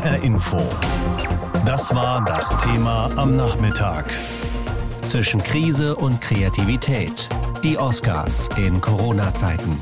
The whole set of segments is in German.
HR Info. Das war das Thema am Nachmittag. Zwischen Krise und Kreativität. Die Oscars in Corona-Zeiten.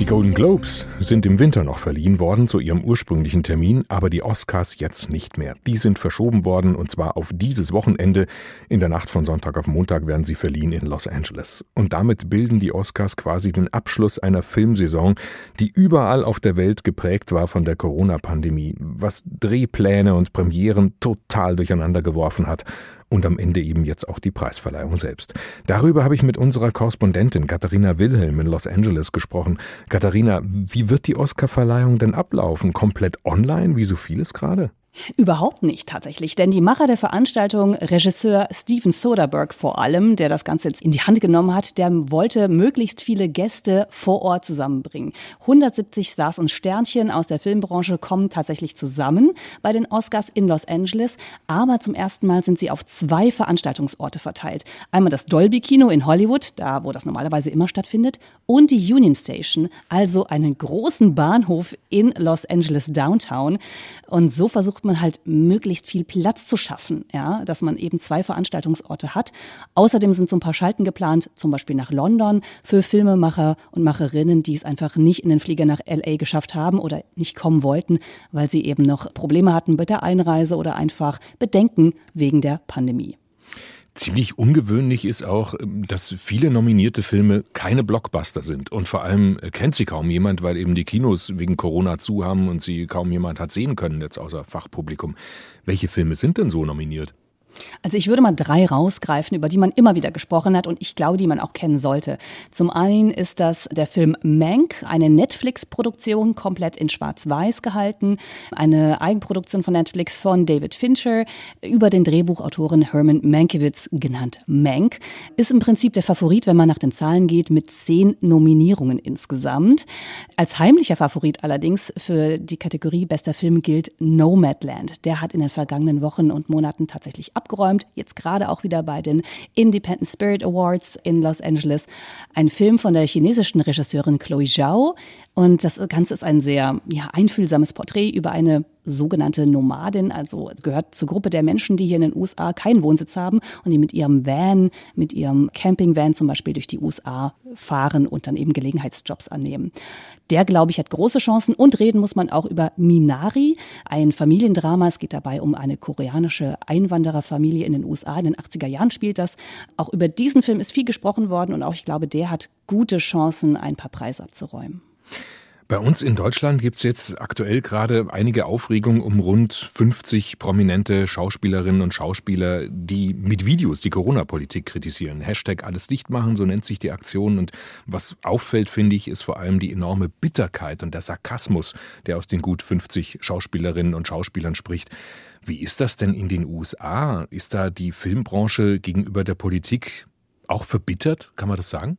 Die Golden Globes sind im Winter noch verliehen worden zu ihrem ursprünglichen Termin, aber die Oscars jetzt nicht mehr. Die sind verschoben worden und zwar auf dieses Wochenende. In der Nacht von Sonntag auf Montag werden sie verliehen in Los Angeles. Und damit bilden die Oscars quasi den Abschluss einer Filmsaison, die überall auf der Welt geprägt war von der Corona-Pandemie, was Drehpläne und Premieren total durcheinander geworfen hat und am Ende eben jetzt auch die Preisverleihung selbst. Darüber habe ich mit unserer Korrespondentin Katharina Wilhelm in Los Angeles gesprochen. Katharina, wie wird die Oscarverleihung denn ablaufen? Komplett online, wie so vieles gerade? Überhaupt nicht tatsächlich, denn die Macher der Veranstaltung, Regisseur Steven Soderbergh vor allem, der das Ganze jetzt in die Hand genommen hat, der wollte möglichst viele Gäste vor Ort zusammenbringen. 170 Stars und Sternchen aus der Filmbranche kommen tatsächlich zusammen bei den Oscars in Los Angeles, aber zum ersten Mal sind sie auf zwei Veranstaltungsorte verteilt. Einmal das Dolby Kino in Hollywood, da wo das normalerweise immer stattfindet, und die Union Station, also einen großen Bahnhof in Los Angeles Downtown. Und so versucht versucht man halt möglichst viel Platz zu schaffen, ja, dass man eben zwei Veranstaltungsorte hat. Außerdem sind so ein paar Schalten geplant, zum Beispiel nach London für Filmemacher und Macherinnen, die es einfach nicht in den Flieger nach LA geschafft haben oder nicht kommen wollten, weil sie eben noch Probleme hatten mit der Einreise oder einfach Bedenken wegen der Pandemie. Ziemlich ungewöhnlich ist auch, ähm, dass viele nominierte Filme keine Blockbuster sind. Und vor allem äh, kennt sie kaum jemand, weil eben die Kinos wegen Corona zu haben und sie kaum jemand hat sehen können, jetzt außer Fachpublikum. Welche Filme sind denn so nominiert? Also ich würde mal drei rausgreifen, über die man immer wieder gesprochen hat und ich glaube, die man auch kennen sollte. Zum einen ist das der Film Mank, eine Netflix-Produktion, komplett in Schwarz-Weiß gehalten, eine Eigenproduktion von Netflix von David Fincher über den Drehbuchautoren Herman Mankiewicz, genannt Mank, ist im Prinzip der Favorit, wenn man nach den Zahlen geht, mit zehn Nominierungen insgesamt. Als heimlicher Favorit allerdings für die Kategorie bester Film gilt Nomadland. Der hat in den vergangenen Wochen und Monaten tatsächlich abgeräumt, jetzt gerade auch wieder bei den Independent Spirit Awards in Los Angeles. Ein Film von der chinesischen Regisseurin Chloe Zhao. Und das Ganze ist ein sehr ja, einfühlsames Porträt über eine sogenannte Nomadin, also gehört zur Gruppe der Menschen, die hier in den USA keinen Wohnsitz haben und die mit ihrem Van, mit ihrem Campingvan zum Beispiel durch die USA fahren und dann eben Gelegenheitsjobs annehmen. Der, glaube ich, hat große Chancen und reden muss man auch über Minari, ein Familiendrama. Es geht dabei um eine koreanische Einwandererfamilie in den USA. In den 80er Jahren spielt das. Auch über diesen Film ist viel gesprochen worden und auch ich glaube, der hat gute Chancen, ein paar Preise abzuräumen. Bei uns in Deutschland gibt es jetzt aktuell gerade einige Aufregung um rund 50 prominente Schauspielerinnen und Schauspieler, die mit Videos die Corona-Politik kritisieren. Hashtag alles dicht machen, so nennt sich die Aktion. Und was auffällt, finde ich, ist vor allem die enorme Bitterkeit und der Sarkasmus, der aus den gut 50 Schauspielerinnen und Schauspielern spricht. Wie ist das denn in den USA? Ist da die Filmbranche gegenüber der Politik auch verbittert? Kann man das sagen?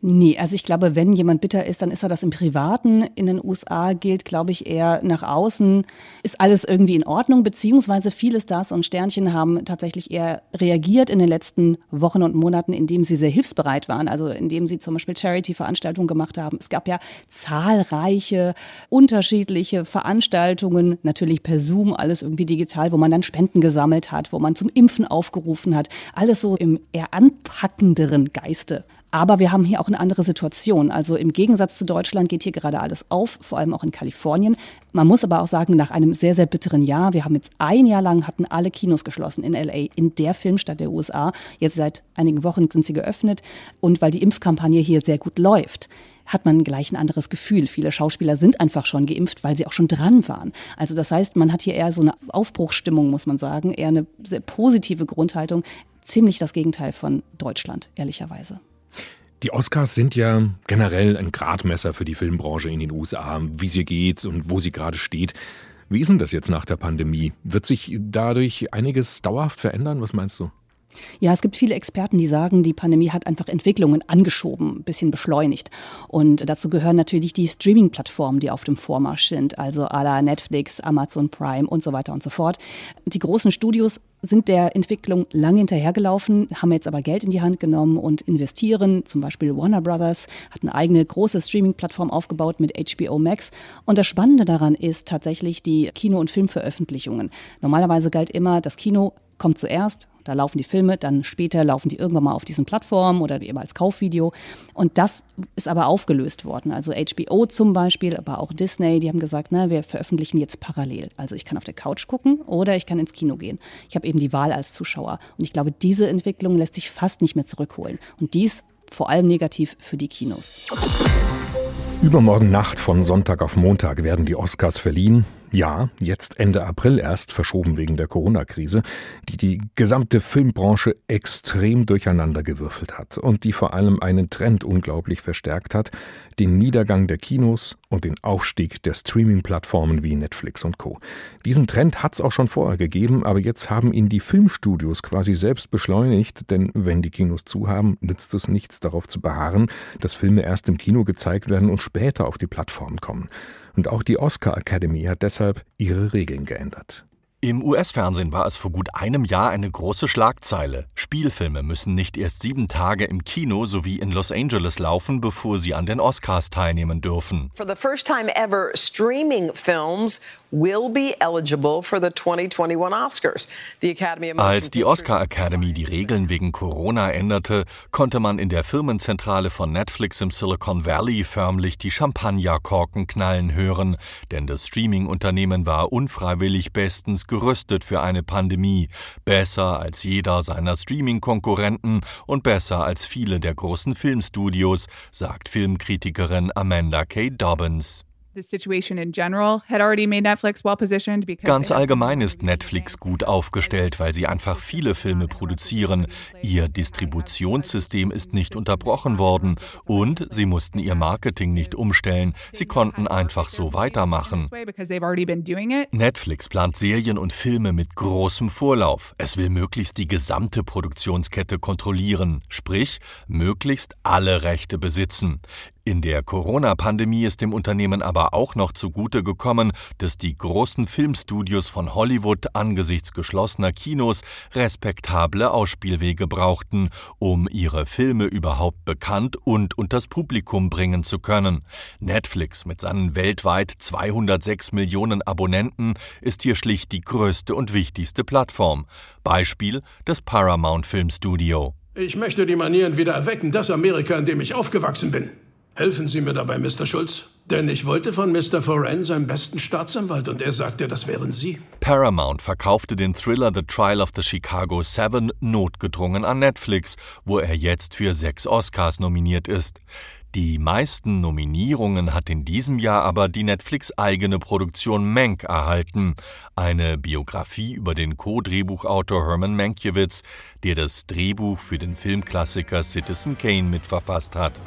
Nee, also ich glaube, wenn jemand bitter ist, dann ist er das im Privaten. In den USA gilt, glaube ich, eher nach außen ist alles irgendwie in Ordnung, beziehungsweise viele Stars und Sternchen haben tatsächlich eher reagiert in den letzten Wochen und Monaten, indem sie sehr hilfsbereit waren, also indem sie zum Beispiel Charity-Veranstaltungen gemacht haben. Es gab ja zahlreiche unterschiedliche Veranstaltungen, natürlich per Zoom, alles irgendwie digital, wo man dann Spenden gesammelt hat, wo man zum Impfen aufgerufen hat. Alles so im eher anpackenderen Geiste. Aber wir haben hier auch eine andere Situation. Also im Gegensatz zu Deutschland geht hier gerade alles auf, vor allem auch in Kalifornien. Man muss aber auch sagen, nach einem sehr, sehr bitteren Jahr, wir haben jetzt ein Jahr lang hatten alle Kinos geschlossen in LA, in der Filmstadt der USA. Jetzt seit einigen Wochen sind sie geöffnet. Und weil die Impfkampagne hier sehr gut läuft, hat man gleich ein anderes Gefühl. Viele Schauspieler sind einfach schon geimpft, weil sie auch schon dran waren. Also das heißt, man hat hier eher so eine Aufbruchsstimmung, muss man sagen, eher eine sehr positive Grundhaltung. Ziemlich das Gegenteil von Deutschland, ehrlicherweise. Die Oscars sind ja generell ein Gradmesser für die Filmbranche in den USA, wie sie geht und wo sie gerade steht. Wie ist denn das jetzt nach der Pandemie? Wird sich dadurch einiges dauerhaft verändern? Was meinst du? Ja, es gibt viele Experten, die sagen, die Pandemie hat einfach Entwicklungen angeschoben, ein bisschen beschleunigt. Und dazu gehören natürlich die Streaming-Plattformen, die auf dem Vormarsch sind, also à la Netflix, Amazon Prime und so weiter und so fort. Die großen Studios sind der Entwicklung lange hinterhergelaufen, haben jetzt aber Geld in die Hand genommen und investieren. Zum Beispiel Warner Brothers hat eine eigene große Streaming-Plattform aufgebaut mit HBO Max. Und das Spannende daran ist tatsächlich die Kino- und Filmveröffentlichungen. Normalerweise galt immer, das Kino kommt zuerst, da laufen die Filme, dann später laufen die irgendwann mal auf diesen Plattformen oder eben als Kaufvideo. Und das ist aber aufgelöst worden. Also HBO zum Beispiel, aber auch Disney, die haben gesagt, na, wir veröffentlichen jetzt parallel. Also ich kann auf der Couch gucken oder ich kann ins Kino gehen. Ich habe eben die Wahl als Zuschauer. Und ich glaube, diese Entwicklung lässt sich fast nicht mehr zurückholen. Und dies vor allem negativ für die Kinos. Übermorgen Nacht von Sonntag auf Montag werden die Oscars verliehen. Ja, jetzt Ende April erst, verschoben wegen der Corona-Krise, die die gesamte Filmbranche extrem durcheinandergewürfelt hat und die vor allem einen Trend unglaublich verstärkt hat, den Niedergang der Kinos und den Aufstieg der Streaming-Plattformen wie Netflix und Co. Diesen Trend hat's auch schon vorher gegeben, aber jetzt haben ihn die Filmstudios quasi selbst beschleunigt, denn wenn die Kinos zu haben, nützt es nichts darauf zu beharren, dass Filme erst im Kino gezeigt werden und später auf die Plattformen kommen. Und auch die Oscar Academy hat deshalb ihre Regeln geändert. Im US-Fernsehen war es vor gut einem Jahr eine große Schlagzeile. Spielfilme müssen nicht erst sieben Tage im Kino sowie in Los Angeles laufen, bevor sie an den Oscars teilnehmen dürfen. For the first time ever, streaming films will be eligible for the 2021 Oscars. The Academy Als die Oscar Academy die Regeln wegen Corona änderte, konnte man in der Firmenzentrale von Netflix im Silicon Valley förmlich die Champagnerkorken knallen hören, denn das Streaming-Unternehmen war unfreiwillig bestens gerüstet für eine Pandemie, besser als jeder seiner Streaming-Konkurrenten und besser als viele der großen Filmstudios, sagt Filmkritikerin Amanda K. Dobbins. Ganz allgemein ist Netflix gut aufgestellt, weil sie einfach viele Filme produzieren. Ihr Distributionssystem ist nicht unterbrochen worden und sie mussten ihr Marketing nicht umstellen. Sie konnten einfach so weitermachen. Netflix plant Serien und Filme mit großem Vorlauf. Es will möglichst die gesamte Produktionskette kontrollieren, sprich möglichst alle Rechte besitzen. In der Corona-Pandemie ist dem Unternehmen aber auch noch zugute gekommen, dass die großen Filmstudios von Hollywood angesichts geschlossener Kinos respektable Ausspielwege brauchten, um ihre Filme überhaupt bekannt und unters Publikum bringen zu können. Netflix mit seinen weltweit 206 Millionen Abonnenten ist hier schlicht die größte und wichtigste Plattform. Beispiel das Paramount Filmstudio. Ich möchte die Manieren wieder erwecken, das Amerika, in dem ich aufgewachsen bin. Helfen Sie mir dabei, Mr. Schulz. Denn ich wollte von Mr. Foren seinen besten Staatsanwalt und er sagte, das wären Sie. Paramount verkaufte den Thriller The Trial of the Chicago Seven notgedrungen an Netflix, wo er jetzt für sechs Oscars nominiert ist. Die meisten Nominierungen hat in diesem Jahr aber die Netflix-eigene Produktion Mank erhalten, eine Biografie über den Co-Drehbuchautor Herman Mankiewicz, der das Drehbuch für den Filmklassiker Citizen Kane mitverfasst hat.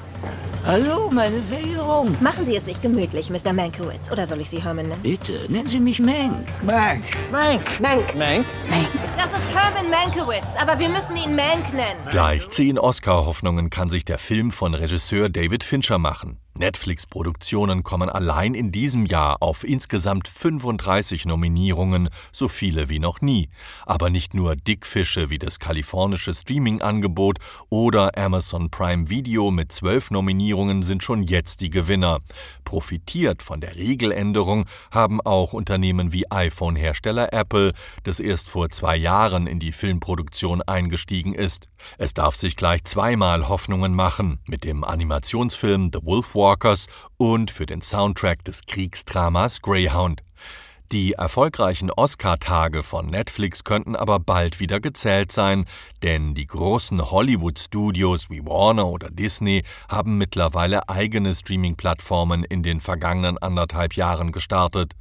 Hallo, meine Verehrung. Machen Sie es sich gemütlich, Mr. Mankiewicz. Oder soll ich Sie Herman nennen? Bitte, nennen Sie mich Mank. Mank. Mank. Mank. Mank. Mank. Das ist Herman Mankiewicz, aber wir müssen ihn Mank nennen. Gleich zehn Oscar-Hoffnungen kann sich der Film von Regisseur David Fincher machen. Netflix-Produktionen kommen allein in diesem Jahr auf insgesamt 35 Nominierungen, so viele wie noch nie. Aber nicht nur Dickfische wie das kalifornische Streaming-Angebot oder Amazon Prime Video mit zwölf Nominierungen sind schon jetzt die Gewinner. Profitiert von der Regeländerung haben auch Unternehmen wie iPhone-Hersteller Apple, das erst vor zwei Jahren in die Filmproduktion eingestiegen ist. Es darf sich gleich zweimal Hoffnungen machen mit dem Animationsfilm The Wolf Walkers und für den Soundtrack des Kriegsdramas Greyhound. Die erfolgreichen Oscar-Tage von Netflix könnten aber bald wieder gezählt sein, denn die großen Hollywood-Studios wie Warner oder Disney haben mittlerweile eigene Streaming-Plattformen in den vergangenen anderthalb Jahren gestartet.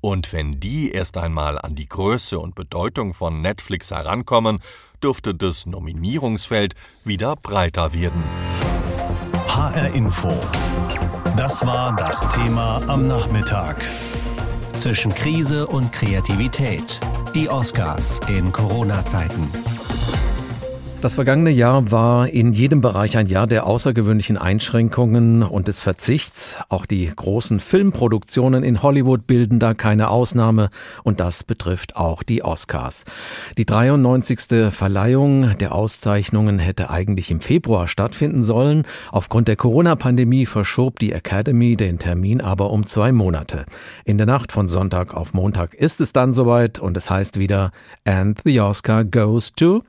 Und wenn die erst einmal an die Größe und Bedeutung von Netflix herankommen, dürfte das Nominierungsfeld wieder breiter werden. HR Info. Das war das Thema am Nachmittag. Zwischen Krise und Kreativität. Die Oscars in Corona-Zeiten. Das vergangene Jahr war in jedem Bereich ein Jahr der außergewöhnlichen Einschränkungen und des Verzichts. Auch die großen Filmproduktionen in Hollywood bilden da keine Ausnahme und das betrifft auch die Oscars. Die 93. Verleihung der Auszeichnungen hätte eigentlich im Februar stattfinden sollen. Aufgrund der Corona-Pandemie verschob die Academy den Termin aber um zwei Monate. In der Nacht von Sonntag auf Montag ist es dann soweit und es heißt wieder And the Oscar goes to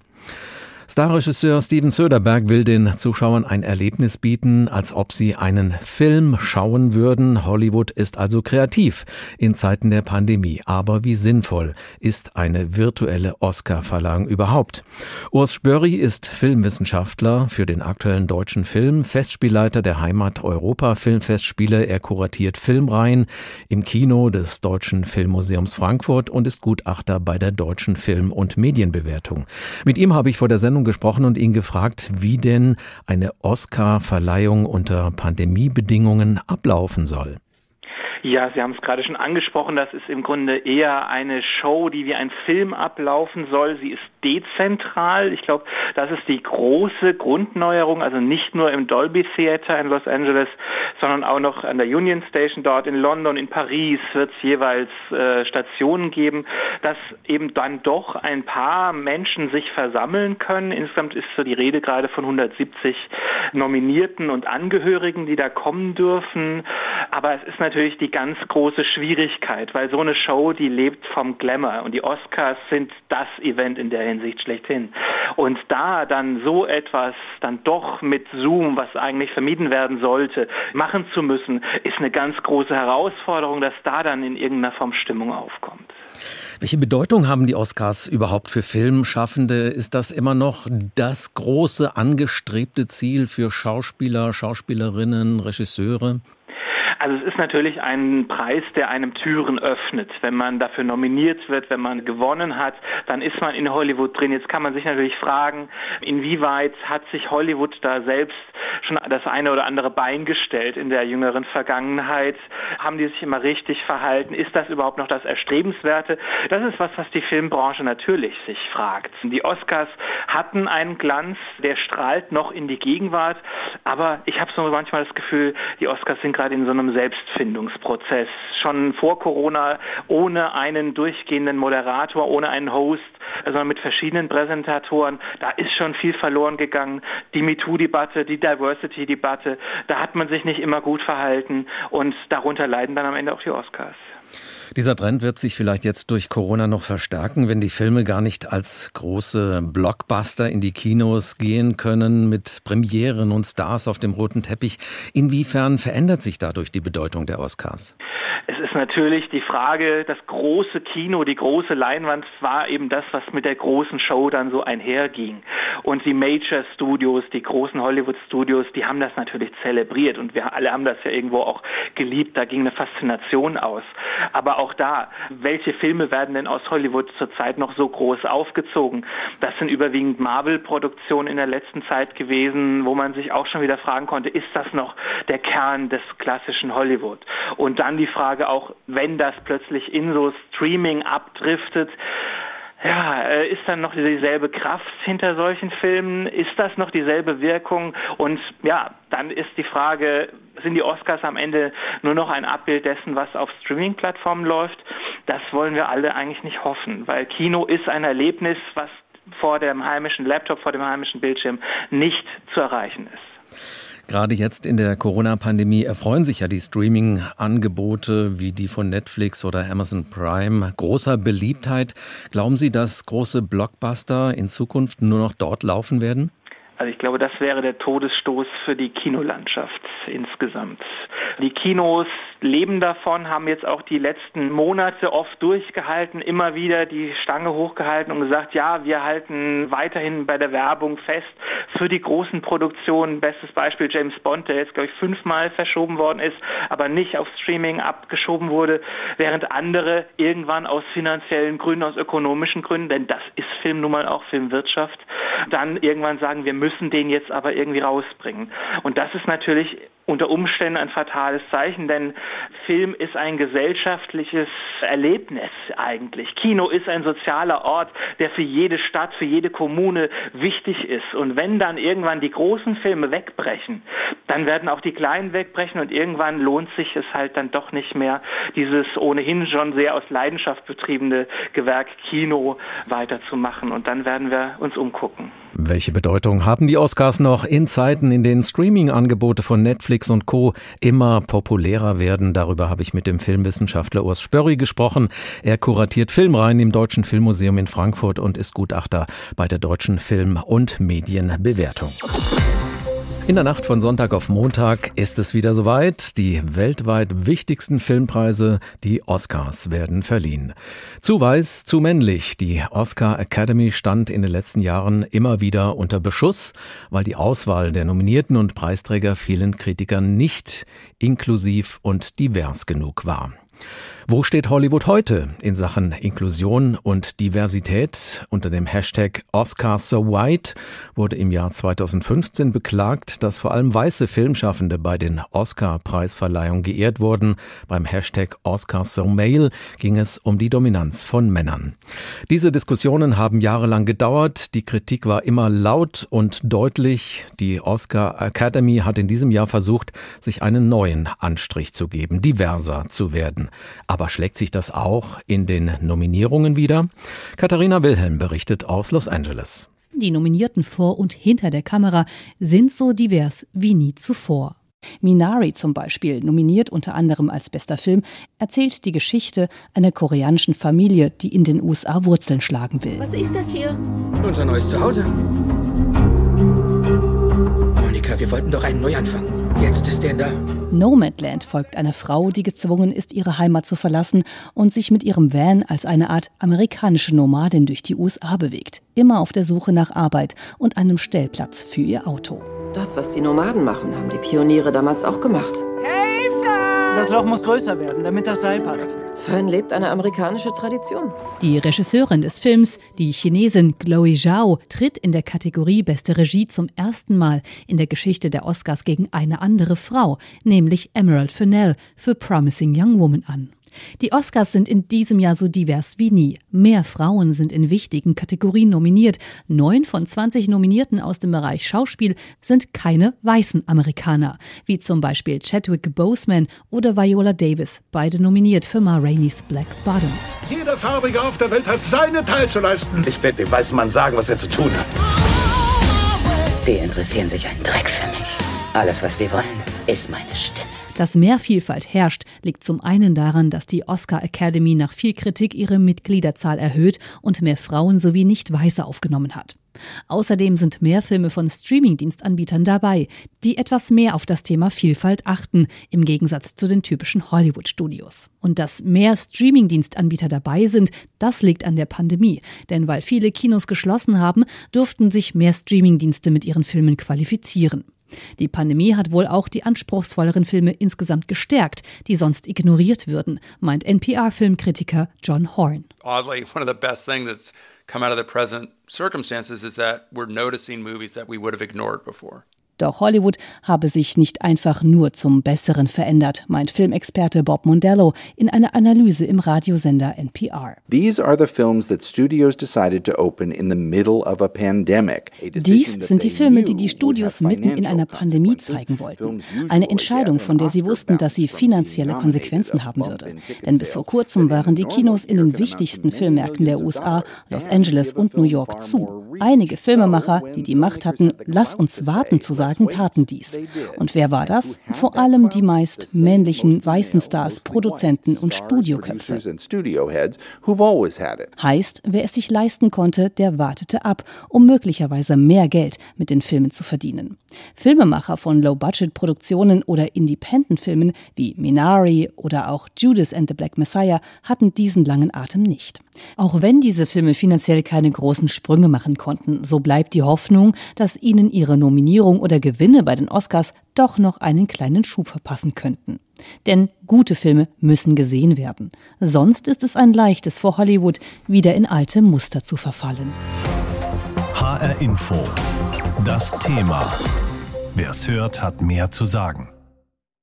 Starregisseur Steven Söderberg will den Zuschauern ein Erlebnis bieten, als ob sie einen Film schauen würden. Hollywood ist also kreativ in Zeiten der Pandemie. Aber wie sinnvoll ist eine virtuelle Oscar-Verleihung überhaupt? Urs Spörri ist Filmwissenschaftler für den aktuellen deutschen Film, Festspielleiter der Heimat Europa Filmfestspiele. Er kuratiert Filmreihen im Kino des Deutschen Filmmuseums Frankfurt und ist Gutachter bei der Deutschen Film- und Medienbewertung. Mit ihm habe ich vor der Sendung Sendung gesprochen und ihn gefragt, wie denn eine Oscar-Verleihung unter Pandemiebedingungen ablaufen soll. Ja, Sie haben es gerade schon angesprochen, das ist im Grunde eher eine Show, die wie ein Film ablaufen soll. Sie ist dezentral. Ich glaube, das ist die große Grundneuerung, also nicht nur im Dolby Theater in Los Angeles, sondern auch noch an der Union Station dort in London, in Paris wird es jeweils äh, Stationen geben, dass eben dann doch ein paar Menschen sich versammeln können. Insgesamt ist so die Rede gerade von 170 Nominierten und Angehörigen, die da kommen dürfen. Aber es ist natürlich die ganz große Schwierigkeit, weil so eine Show, die lebt vom Glamour und die Oscars sind das Event in der Hinsicht schlechthin. Und da dann so etwas dann doch mit Zoom, was eigentlich vermieden werden sollte, machen zu müssen, ist eine ganz große Herausforderung, dass da dann in irgendeiner Form Stimmung aufkommt. Welche Bedeutung haben die Oscars überhaupt für Filmschaffende? Ist das immer noch das große angestrebte Ziel für Schauspieler, Schauspielerinnen, Regisseure? Also es ist natürlich ein Preis, der einem Türen öffnet. Wenn man dafür nominiert wird, wenn man gewonnen hat, dann ist man in Hollywood drin. Jetzt kann man sich natürlich fragen, inwieweit hat sich Hollywood da selbst schon das eine oder andere Bein gestellt in der jüngeren Vergangenheit? Haben die sich immer richtig verhalten? Ist das überhaupt noch das Erstrebenswerte? Das ist was, was die Filmbranche natürlich sich fragt. Die Oscars hatten einen Glanz, der strahlt noch in die Gegenwart, aber ich habe so manchmal das Gefühl, die Oscars sind gerade in so einem einem Selbstfindungsprozess. Schon vor Corona ohne einen durchgehenden Moderator, ohne einen Host, sondern mit verschiedenen Präsentatoren. Da ist schon viel verloren gegangen. Die MeToo-Debatte, die Diversity-Debatte, da hat man sich nicht immer gut verhalten und darunter leiden dann am Ende auch die Oscars. Dieser Trend wird sich vielleicht jetzt durch Corona noch verstärken, wenn die Filme gar nicht als große Blockbuster in die Kinos gehen können mit Premieren und Stars auf dem roten Teppich. Inwiefern verändert sich dadurch die Bedeutung der Oscars? Es ist natürlich die Frage, das große Kino, die große Leinwand war eben das, was mit der großen Show dann so einherging. Und die Major Studios, die großen Hollywood Studios, die haben das natürlich zelebriert und wir alle haben das ja irgendwo auch geliebt. Da ging eine Faszination aus. Aber auch da, welche Filme werden denn aus Hollywood zurzeit noch so groß aufgezogen? Das sind überwiegend Marvel-Produktionen in der letzten Zeit gewesen, wo man sich auch schon wieder fragen konnte, ist das noch der Kern des klassischen Hollywood? Und dann die Frage, auch, wenn das plötzlich in so Streaming abdriftet, ja, äh, ist dann noch dieselbe Kraft hinter solchen Filmen? Ist das noch dieselbe Wirkung? Und ja, dann ist die Frage, sind die Oscars am Ende nur noch ein Abbild dessen, was auf Streaming-Plattformen läuft? Das wollen wir alle eigentlich nicht hoffen, weil Kino ist ein Erlebnis, was vor dem heimischen Laptop, vor dem heimischen Bildschirm nicht zu erreichen ist. Gerade jetzt in der Corona-Pandemie erfreuen sich ja die Streaming-Angebote wie die von Netflix oder Amazon Prime großer Beliebtheit. Glauben Sie, dass große Blockbuster in Zukunft nur noch dort laufen werden? Also ich glaube, das wäre der Todesstoß für die Kinolandschaft insgesamt. Die Kinos leben davon, haben jetzt auch die letzten Monate oft durchgehalten, immer wieder die Stange hochgehalten und gesagt, ja, wir halten weiterhin bei der Werbung fest für die großen Produktionen. Bestes Beispiel James Bond, der jetzt, glaube ich, fünfmal verschoben worden ist, aber nicht auf Streaming abgeschoben wurde, während andere irgendwann aus finanziellen Gründen, aus ökonomischen Gründen, denn das ist Film nun mal auch Filmwirtschaft, dann irgendwann sagen, wir müssen den jetzt aber irgendwie rausbringen. Und das ist natürlich unter Umständen ein fatales Zeichen, denn Film ist ein gesellschaftliches Erlebnis eigentlich. Kino ist ein sozialer Ort, der für jede Stadt, für jede Kommune wichtig ist. Und wenn dann irgendwann die großen Filme wegbrechen, dann werden auch die kleinen wegbrechen und irgendwann lohnt sich es halt dann doch nicht mehr, dieses ohnehin schon sehr aus Leidenschaft betriebene Gewerk Kino weiterzumachen. Und dann werden wir uns umgucken. Welche Bedeutung haben die Oscars noch in Zeiten, in denen Streaming-Angebote von Netflix und Co. immer populärer werden? Darüber habe ich mit dem Filmwissenschaftler Urs Spörri gesprochen. Er kuratiert Filmreihen im Deutschen Filmmuseum in Frankfurt und ist Gutachter bei der Deutschen Film- und Medienbewertung. In der Nacht von Sonntag auf Montag ist es wieder soweit. Die weltweit wichtigsten Filmpreise, die Oscars, werden verliehen. Zu weiß, zu männlich. Die Oscar Academy stand in den letzten Jahren immer wieder unter Beschuss, weil die Auswahl der Nominierten und Preisträger vielen Kritikern nicht inklusiv und divers genug war. Wo steht Hollywood heute in Sachen Inklusion und Diversität? Unter dem Hashtag Oscar So White wurde im Jahr 2015 beklagt, dass vor allem weiße Filmschaffende bei den Oscar-Preisverleihungen geehrt wurden. Beim Hashtag Oscar So Male ging es um die Dominanz von Männern. Diese Diskussionen haben jahrelang gedauert. Die Kritik war immer laut und deutlich. Die Oscar Academy hat in diesem Jahr versucht, sich einen neuen Anstrich zu geben, diverser zu werden. Schlägt sich das auch in den Nominierungen wieder? Katharina Wilhelm berichtet aus Los Angeles. Die Nominierten vor und hinter der Kamera sind so divers wie nie zuvor. Minari zum Beispiel, nominiert unter anderem als bester Film, erzählt die Geschichte einer koreanischen Familie, die in den USA Wurzeln schlagen will. Was ist das hier? Unser neues Zuhause. Monika, wir wollten doch einen Neuanfang. Jetzt ist er da. Nomadland folgt einer Frau, die gezwungen ist, ihre Heimat zu verlassen und sich mit ihrem Van als eine Art amerikanische Nomadin durch die USA bewegt. Immer auf der Suche nach Arbeit und einem Stellplatz für ihr Auto. Das, was die Nomaden machen, haben die Pioniere damals auch gemacht. Das Loch muss größer werden, damit das Seil passt. Fern lebt eine amerikanische Tradition. Die Regisseurin des Films, die Chinesin Chloe Zhao, tritt in der Kategorie Beste Regie zum ersten Mal in der Geschichte der Oscars gegen eine andere Frau, nämlich Emerald Fennell für Promising Young Woman an. Die Oscars sind in diesem Jahr so divers wie nie. Mehr Frauen sind in wichtigen Kategorien nominiert. Neun von 20 Nominierten aus dem Bereich Schauspiel sind keine weißen Amerikaner, wie zum Beispiel Chadwick Boseman oder Viola Davis, beide nominiert für Ma Rainey's Black Bottom. Jeder Farbige auf der Welt hat seinen Teil zu leisten. Ich werde dem weißen Mann sagen, was er zu tun hat. Die interessieren sich einen Dreck für mich. Alles, was die wollen, ist meine Stimme. Dass mehr Vielfalt herrscht, liegt zum einen daran, dass die Oscar Academy nach viel Kritik ihre Mitgliederzahl erhöht und mehr Frauen sowie Nicht-Weiße aufgenommen hat. Außerdem sind mehr Filme von Streamingdienstanbietern dabei, die etwas mehr auf das Thema Vielfalt achten, im Gegensatz zu den typischen Hollywood-Studios. Und dass mehr Streamingdienstanbieter dabei sind, das liegt an der Pandemie. Denn weil viele Kinos geschlossen haben, durften sich mehr Streamingdienste mit ihren Filmen qualifizieren. Die Pandemie hat wohl auch die anspruchsvolleren Filme insgesamt gestärkt, die sonst ignoriert würden, meint NPR-Filmkritiker John Horn. Oddly, one of the best things that's come out of the present circumstances is that we're noticing movies that we would have ignored before. Doch Hollywood habe sich nicht einfach nur zum Besseren verändert, meint Filmexperte Bob Mondello in einer Analyse im Radiosender NPR. These are the films that studios decided to open in the middle of a pandemic. Dies sind die Filme, die die Studios mitten in einer Pandemie zeigen wollten. Eine Entscheidung, von der sie wussten, dass sie finanzielle Konsequenzen haben würde. Denn bis vor kurzem waren die Kinos in den wichtigsten Filmmärkten der USA, Los Angeles und New York zu. Einige Filmemacher, die die Macht hatten, lass uns warten zu sagen, taten dies. Und wer war das? Vor allem die meist männlichen weißen Stars, Produzenten und Studioköpfe. Heißt, wer es sich leisten konnte, der wartete ab, um möglicherweise mehr Geld mit den Filmen zu verdienen. Filmemacher von Low-Budget-Produktionen oder Independent-Filmen wie Minari oder auch Judas and the Black Messiah hatten diesen langen Atem nicht. Auch wenn diese Filme finanziell keine großen Sprünge machen konnten, so bleibt die Hoffnung, dass ihnen ihre Nominierung oder Gewinne bei den Oscars doch noch einen kleinen Schub verpassen könnten. Denn gute Filme müssen gesehen werden. Sonst ist es ein leichtes vor Hollywood, wieder in alte Muster zu verfallen. HR Info. Das Thema. Wer es hört, hat mehr zu sagen.